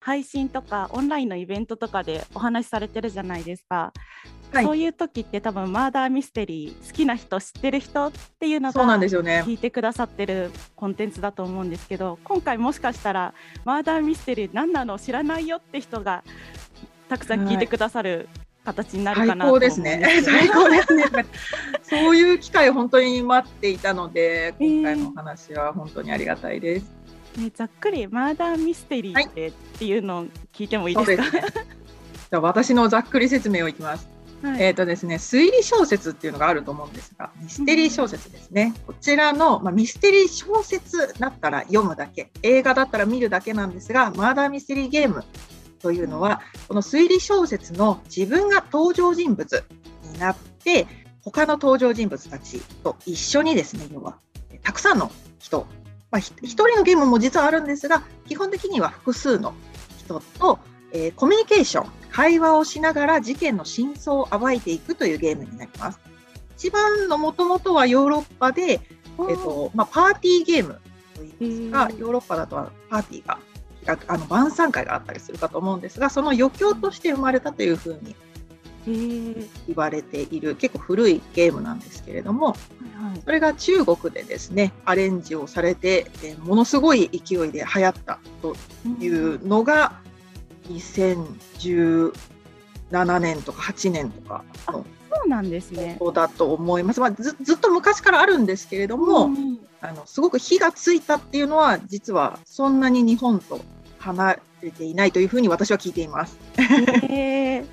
配信とかオンラインのイベントとかでお話しされてるじゃないですか。はいそういう時って多分マーダーミステリー好きな人知ってる人っていうのそうながんですよね。聞いてくださってるコンテンツだと思うんですけど今回もしかしたらマーダーミステリー何なの知らないよって人がたくさん聞いてくださる形になるか最なと思うん高ですね最高ですね。そういう機会を本当に待っていたので、今回のお話は本当にありがたいです。ね、ざっくりマーダーミステリーってっていうのを聞いてもいいですか、そうですね。じゃあ私のざっくり説明をいきます。はいえっ、とですね、推理小説っていうのがあると思うんですが、ミステリー小説ですね。こちらの、まあ、ミステリー小説だったら読むだけ、映画だったら見るだけなんですが、マーダーミステリーゲームというのは、この推理小説の自分が登場人物になって、他の登場人物たちと一緒にですね、要は、たくさんの人、まあ、ひ一人のゲームも実はあるんですが、基本的には複数の人と、えーコミュニケーション、会話をしながら事件の真相を暴いていくというゲームになります。一番のもともとはヨーロッパで、えっとまあ、パーティーゲームといいますかヨーロッパだとはパーティーがあの晩餐会があったりするかと思うんですが、その余興として生まれたというふうに言われている結構古いゲームなんですけれども、それが中国でですねアレンジをされて、えーものすごい勢いで流行ったというのが2017年とか8年とかのそうなんですね。ことだと思います。まあ、ずずっと昔からあるんですけれども、うんあのすごく火がついたっていうのは実はそんなに日本と離れていないというふうに私は聞いています。へー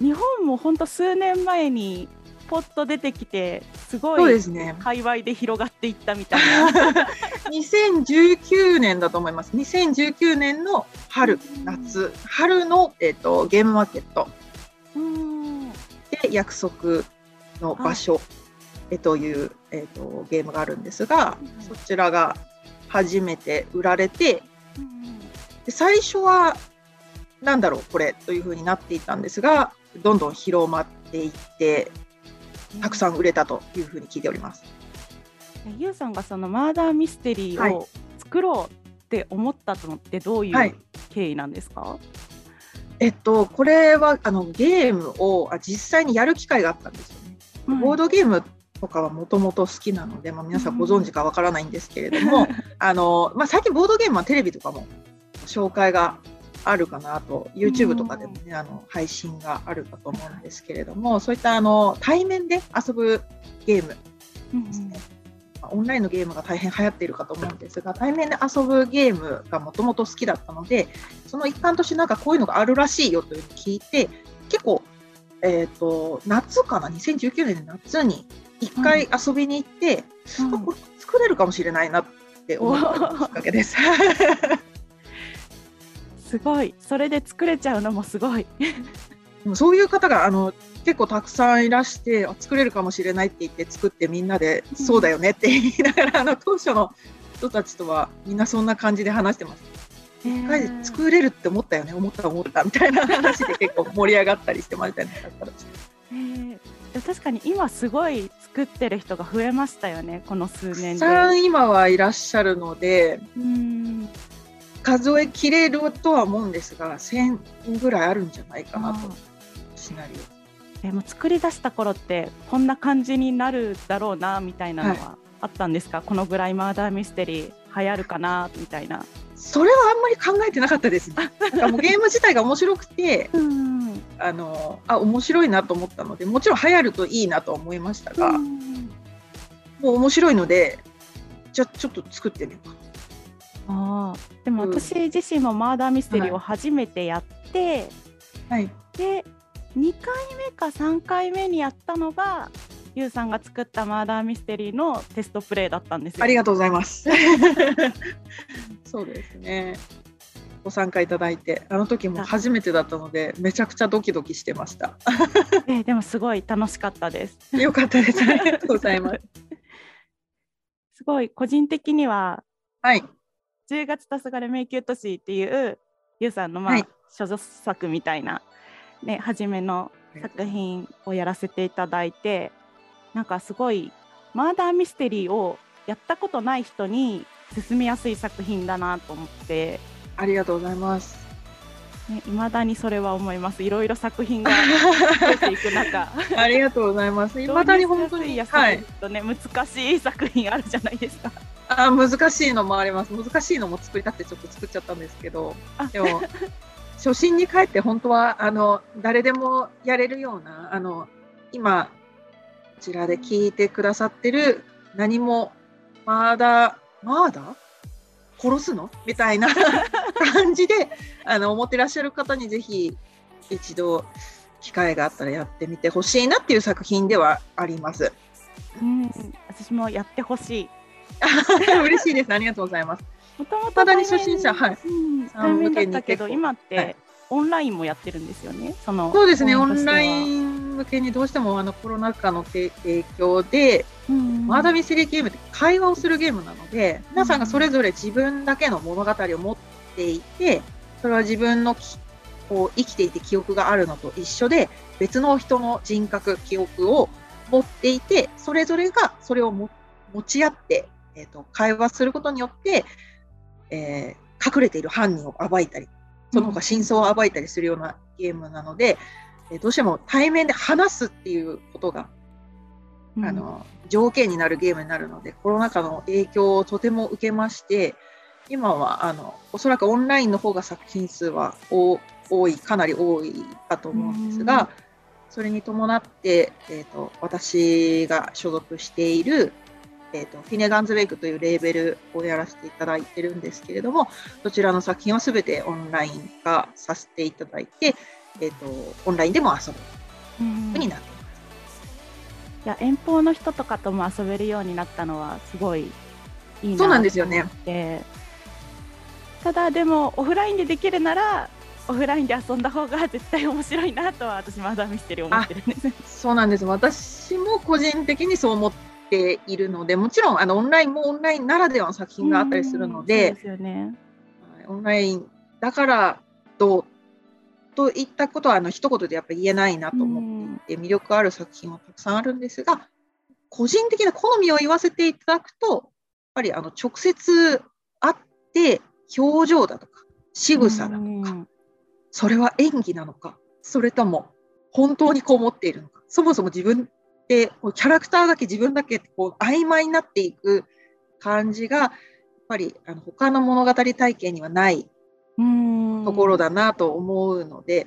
日本も本当数年前にポッと出てきてすごそうでいすね。界隈で広がっていったみたいな。2019年だと思います。2019年の春、夏、春の、えっとゲームマーケットうんで約束の場所、えという、えっとゲームがあるんですが、うんそちらが初めて売られて、うんで最初はなんだろうこれというふうになっていたんですが、どんどん広まっていって、たくさん売れたというふうに聞いております。ゆうさんがそのマーダーミステリーを作ろうって思ったのってどういはいう経緯なんですか？えっと、これはあのゲームをあ実際にやる機会があったんですよね。ボードゲームとかはもともと好きなので、まあ、皆さんご存知かわからないんですけれども、あのまあ、最近ボードゲームはテレビとかも紹介があるかなと YouTube とかでもね、あの配信があるかと思うんですけれどもそういったあの対面で遊ぶゲームうんですね、まあオンラインのゲームが大変流行っているかと思うんですが対面で遊ぶゲームがもともと好きだったのでその一環としてなんかこういうのがあるらしいよというのを聞いて結構、えー、と夏かな？2019年の夏に一回遊びに行って、うん。あこれ作れるかもしれないなって思ったきっかけです。すごい。それで作れちゃうのもすごい。でもそういう方があの結構たくさんいらしてあ作れるかもしれないって言って作ってみんなで、うんそうだよねって言いながらあの当初の人たちとはみんなそんな感じで話してます。一回で作れるって思ったよね思った思ったみたいな話で結構盛り上がったりしてましたね。だからへー確かに今すごい作ってる人が増えましたよね。この数たく年で。さん今はいらっしゃるのでうん数えきれるとは思うんですが1000ぐらいあるんじゃないかなとシナリでも作り出した頃ってこんな感じになるだろうなみたいなのはあったんですか、このぐらいマーダーミステリー流行るかなみたいな。オそれはあんまり考えてなかったですね。なんかもうゲーム自体が面白くて うん。あのあ面白いなと思ったのでもちろん流行るといいなと思いましたが、もう面白いのでじゃあちょっと作ってみようかあー。でもうん。私自身もマーダーミステリーを初めてやって、はい。で2回目か3回目にやったのがゆうさんが作ったマーダーミステリーのテストプレイだったんですよ。ありがとうございます。そうですね。ご参加いただいてあの時も初めてだったのでめちゃくちゃドキドキしてました。えーでもすごい楽しかったです。よかったです。ありがとうございます。すごい個人的にははい10月黄昏迷宮都市っていうゆうさんのまあ、はい所属作みたいなね初めの作品をやらせていただいてなんかすごいマーダーミステリーをやったことない人に進みやすい作品だなと思ってありがとうございます。ね、未だにそれは思います。いろいろ作品が 増えていく中、ありがとうございます。未だに本当に、やはい、とね、難しい作品あるじゃないですか。あ難しいのもあります。難しいのも作りたくてちょっと作っちゃったんですけど、あでも初心に帰って本当はあの誰でもやれるようなあの今こちらで聞いてくださってる何もまだまだ？殺すの？みたいな 感じであの思ってらっしゃる方にぜひ一度機会があったらやってみてほしいなっていう作品ではあります。うん、私もやってほしい。嬉しいです。ありがとうございます。もともとに初心者はい対面だったけど、今って、はいオンラインもやってるんですよね？そのそうですね、オンライン向けにどうしてもあのコロナ禍の影響で、うんマーダーミステリーゲームって会話をするゲームなので、皆さんがそれぞれ自分だけの物語を持っていて、それは自分のきこう生きていて記憶があるのと一緒で、別の人の人格、記憶を持っていて、それぞれがそれをも持ち合って、えーと、会話することによって、えー隠れている犯人を暴いたり、その他真相を暴いたりするようなゲームなので、えーどうしても対面で話すっていうことがうん。あの条件になるゲームになるので、コロナ禍の影響をとても受けまして、今はあのおそらくオンラインの方が作品数は多多い、かなり多いかと思うんですが、それに伴って、えー、と私が所属している、えー、とフィネガンズウェイクというレーベルをやらせていただいてるんですけれども、そちらの作品はすべてオンライン化させていただいて、えー、とオンラインでも遊ぶうんふうになっています。いや遠方の人とかとも遊べるようになったのはすごいいいなそうなんですよねと思ってただでもオフラインでできるならオフラインで遊んだ方が絶対面白いなとは私マザーミステリー思ってるんです。そうなんです。私も個人的にそう思っているので、もちろんあのオンラインもオンラインならではの作品があったりするのうんでオンラインだからどうといったことはあの一言でやっぱ言えないなと思っていて、魅力ある作品はたくさんあるんですが、個人的な好みを言わせていただくと、やっぱりあの直接会って表情だとか仕草だとか、うん。それは演技なのか、それとも本当にこう思っているのか、そもそも自分ってこうキャラクターだけ自分だけこう曖昧になっていく感じが、やっぱりあの他の物語体験にはないうん。ところだなと思うので、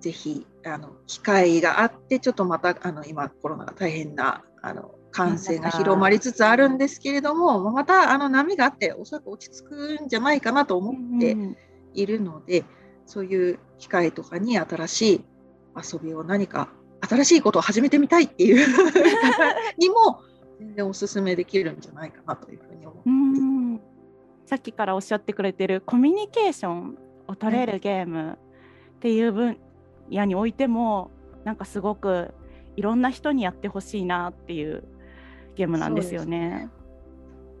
ぜひあの機会があって、ちょっとまたあの今、コロナが大変なあの感染が広まりつつあるんですけれども、またあの波があって、おそらく落ち着くんじゃないかなと思ってうん。いるので、そういう機会とかに新しい遊びを何か、新しいことを始めてみたいっていう方 にも、全然おすすめできるんじゃないかなというふうに思う。んさっきからおっしゃってくれてるコミュニケーションを取れるゲームっていう分野においてもなんかすごくいろんな人にやってほしいなっていうゲームなんですよね。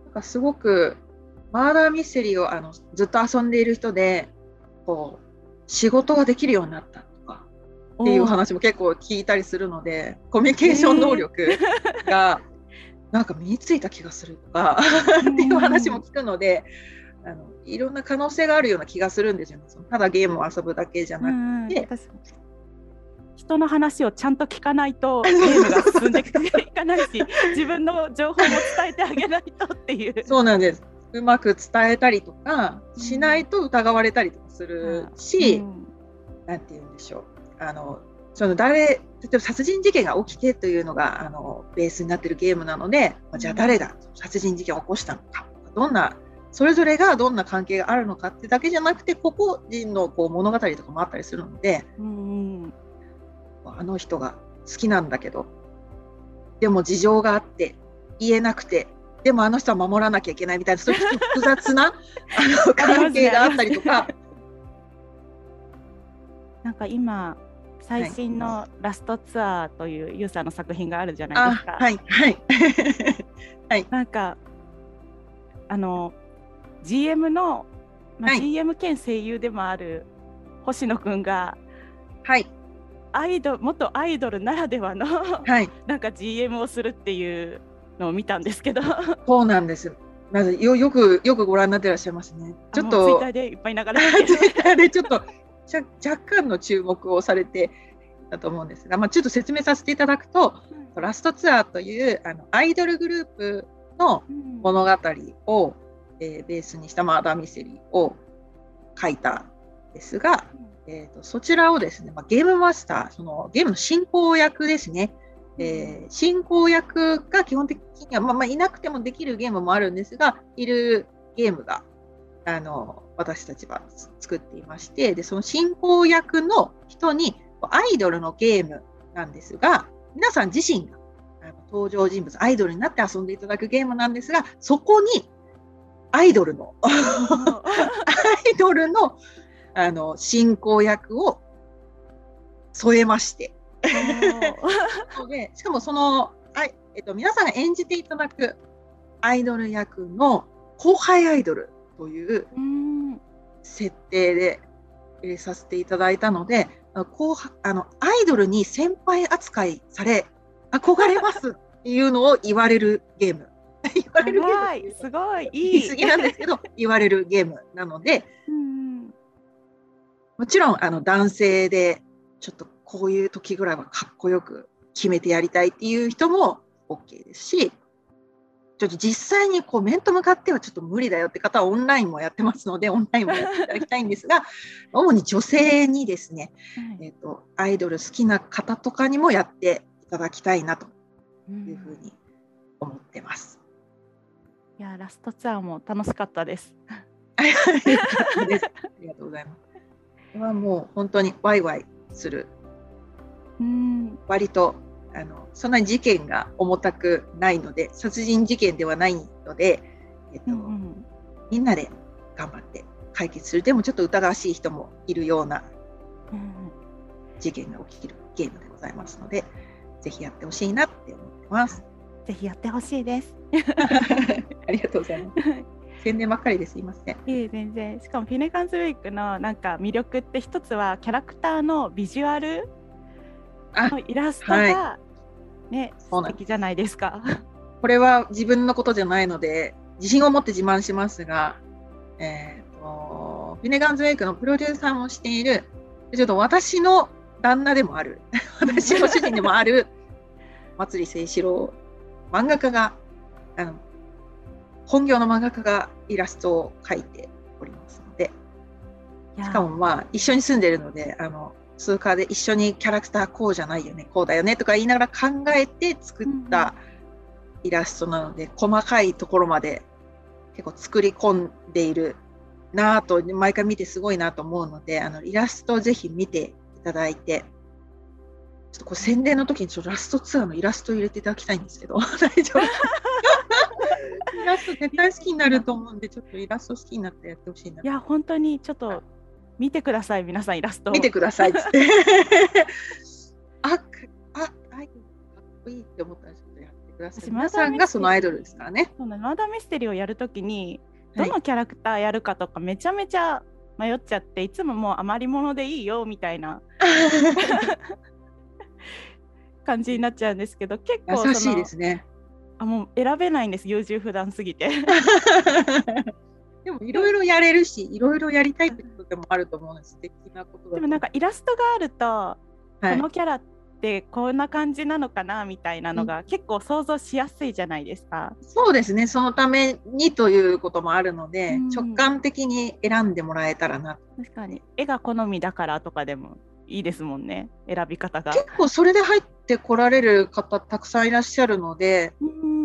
なんかすごくマーダーミステリーをあのずっと遊んでいる人でこう仕事ができるようになったっていう話も結構聞いたりするのでコミュニケーション能力がなんか身についた気がするとかっていう話も聞くのであのいろんな可能性があるような気がするんですよね。ただゲームを遊ぶだけじゃうなくんて、人の話をちゃんと聞かないと ゲームが進んでいかないし自分の情報も伝えてあげないとっていう。そうなんです。うまく伝えたりとかしないと疑われたりとかするし、うん。なんて言うんでしょう。あの、その誰、例えば殺人事件が起きてというのが、あの、ベースになっているゲームなので、じゃあ誰が殺人事件を起こしたのか、どんな、それぞれがどんな関係があるのかってだけじゃなくて、個々人のこう物語とかもあったりするので、うん。あの人が好きなんだけど、でも事情があって、言えなくて、でもあの人は守らなきゃいけないみたいな、そういう複雑な あの関係があったりとか、なんか今最新の「ラストツアー」というユーザーの作品があるじゃないですか。あはい、はい。なんかあの GM の、まあはい GM 兼声優でもある星野くんがはい、アイド元アイドルならではのはい。なんか GM をするっていうのを見たんですけど。そうなんです。まずよよくよくご覧になってらっしゃいますね。ちょっとツイッターでいっぱい流れて ツイッターでちょっと若干の注目をされてだと思うんですが、まあ、ちょっと説明させていただくと、ラストツアーというあのアイドルグループの物語を、えー、ベースにしたマーダーミステリーを書いたんですが、えーと、そちらをですね、まあ、ゲームマスター、そのゲームの進行役ですね、えー、進行役が基本的には、まあ、まあ、いなくてもできるゲームもあるんですが、いるゲームがあの私たちは作っていまして、でその進行役の人にアイドルのゲームなんですが、皆さん自身が登場人物、アイドルになって遊んでいただくゲームなんですが、そこにアイドルのアイドルのあの進行役を添えまして。でしかもそのあ、えっと、皆さんが演じていただくアイドル役の後輩アイドルという設定で入れさせていただいたので後あのアイドルに先輩扱いされ憧れますっていうのを言われるゲーム。言われるゲーム。すごい。い。い。言い過ぎなんですけど 言われるゲームなので、うん、もちろんあの男性でちょっとこういう時ぐらいはかっこよく決めてやりたいっていう人も OK ですし、実際にこう面と向かってはちょっと無理だよって方はオンラインもやってますので、オンラインもやっていただきたいんですが、主に女性にですね、はい、えーと、アイドル好きな方とかにもやっていただきたいなというふうに思ってます。うん、いや、ラストツアーも楽しかったで す。ありがとうございます。これはもう本当にワイワイする、うん割とあのそんなに事件が重たくないので殺人事件ではないので、えっと、うんうん、みんなで頑張って解決するでもちょっと疑わしい人もいるような事件が起きるゲームでございますので、ぜひやってほしいなって思ってます。ぜひやってほしいです。ありがとうございます。宣伝ばっかりですいません。いえ全然。しかもフィネガンズウィークのなんか魅力って一つはキャラクターのビジュアルのイラストがね、素敵じゃないですか。これは自分のことじゃないので、自信を持って自慢しますが、えーと、フィネガンズウェイクのプロデューサーもしている、ちょっと私の旦那でもある、私の主人でもある、松里清志郎、漫画家が、あの本業の漫画家がイラストを描いておりますので、しかもまあ一緒に住んでるので、あの通貨で一緒にキャラクターこうじゃないよねこうだよねとか言いながら考えて作ったイラストなので、細かいところまで結構作り込んでいるなぁと毎回見てすごいなと思うのであのイラストをぜひ見ていただいてちょっとこう宣伝の時にちょっとラストツアーのイラストを入れていただきたいんですけど 大丈夫？イラスト絶対 好きになると思うんでちょっとイラスト好きになってやってほしいな。いや本当にちょっと見てください、皆さんイラスト見てくださいっつって。あ、あ、アイドルかっこいいって思ったらちょっとやってください。皆さんがそのアイドルですからね。そうマーダーミステリーをやるときに、どのキャラクターやるかとかめちゃめちゃ迷っちゃって、いつももう余り物でいいよみたいな 感じになっちゃうんですけど、結構優しいですね。あもう選べないんです優柔不断すぎて でもいろいろやれるし、いろいろやりたいってことでもあると思うんです。素敵なことでもなんかイラストがあると、はい、このキャラってこんな感じなのかなみたいなのが結構想像しやすいじゃないですか。そうですね。そのためにということもあるので、うん、直感的に選んでもらえたらな。確かに絵が好みだからとかでもいいですもんね。選び方が。結構それで入ってこられる方たくさんいらっしゃるので、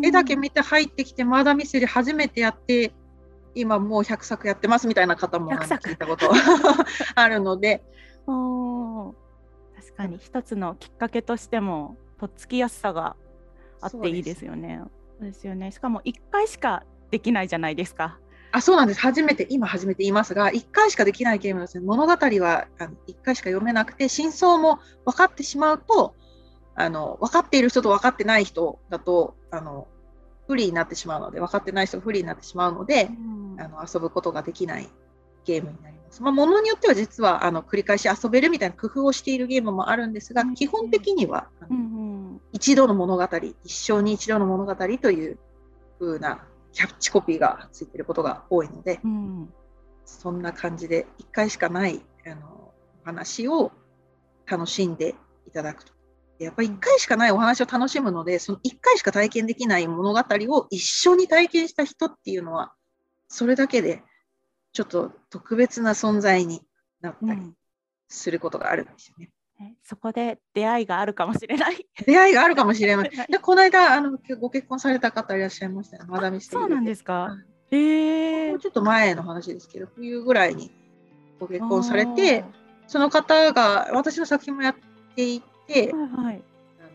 絵だけ見て入ってきてマーダーミステリー初めてやって今もう100作やってますみたいな方も聞いたこと あるので。お確かに一つのきっかけとしてもとっつきやすさがあっていいですよね。そうですよねしかも1回しかできないじゃないですか。あそうなんです初めて今初めて言いますが1回しかできないゲームですね物語はあの1回しか読めなくて真相も分かってしまうとあの分かっている人と分かってない人だとあの不利になってしまうので分かってない人が不利になってしまうので、うん、あの遊ぶことができないゲームになります。まあ、ものによっては実はあの繰り返し遊べるみたいな工夫をしているゲームもあるんですが、うん、基本的には、うんうん、一度の物語一生に一度の物語という風なキャッチコピーがついてることが多いので、うんそんな感じで1回しかないあのお話を楽しんでいただくと。やっぱり1回しかないお話を楽しむので、その1回しか体験できない物語を一緒に体験した人っていうのは、それだけでちょっと特別な存在になったりうん。することがあるんですよね。ねそこで出会いがあるかもしれない。出会いがあるかもしれな い。で、この間、あのご結婚された方いらっしゃいましたよ、マダミステリーそうなんでですか。えもうちょっと前の話ですけど、冬ぐらいにご結婚されて、その方が私の作品もやっていて、あーはいはい。あの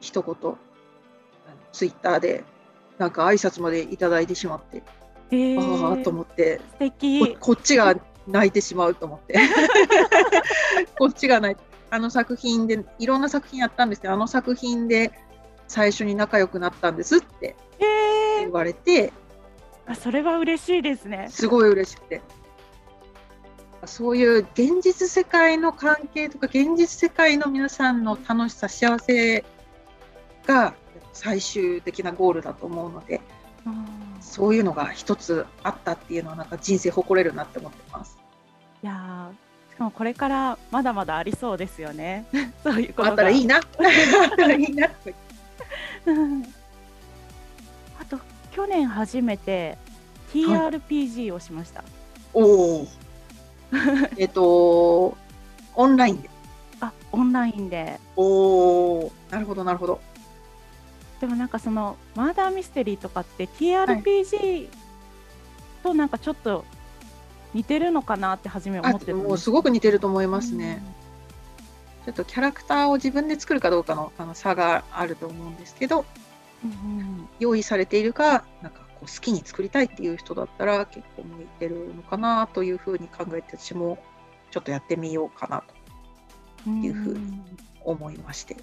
一言ツイッターで、なんか挨拶までいただいてしまって、へえああと思って素敵。こ、こっちが泣いてしまうと思って、こっちが泣いて、あの作品で、いろんな作品やったんですけど、あの作品で最初に仲良くなったんですって言われて、あそれは嬉しいですね。すごい嬉しくて。そういう現実世界の関係とか現実世界の皆さんの楽しさ幸せが最終的なゴールだと思うのであーそういうのが一つあったっていうのはなんか人生誇れるなって思ってます。いやーしかもこれからまだまだありそうですよね。そういうことが。あったらいいな。あったらいいな。うんあと去年初めて TRPG をしました。おお。えっとオンラインで。あオンラインで。おお。なるほどなるほど。でもなんかそのマーダーミステリーとかって TRPG となんかちょっと似てるのかなって初め思あってたもうすごく似てると思いますね。ちょっとキャラクターを自分で作るかどうかのあの差があると思うんですけど、うんうん用意されているか、なんか好きに作りたいっていう人だったら結構向いてるのかなというふうに考えて、私もちょっとやってみようかなというふうに思いまして。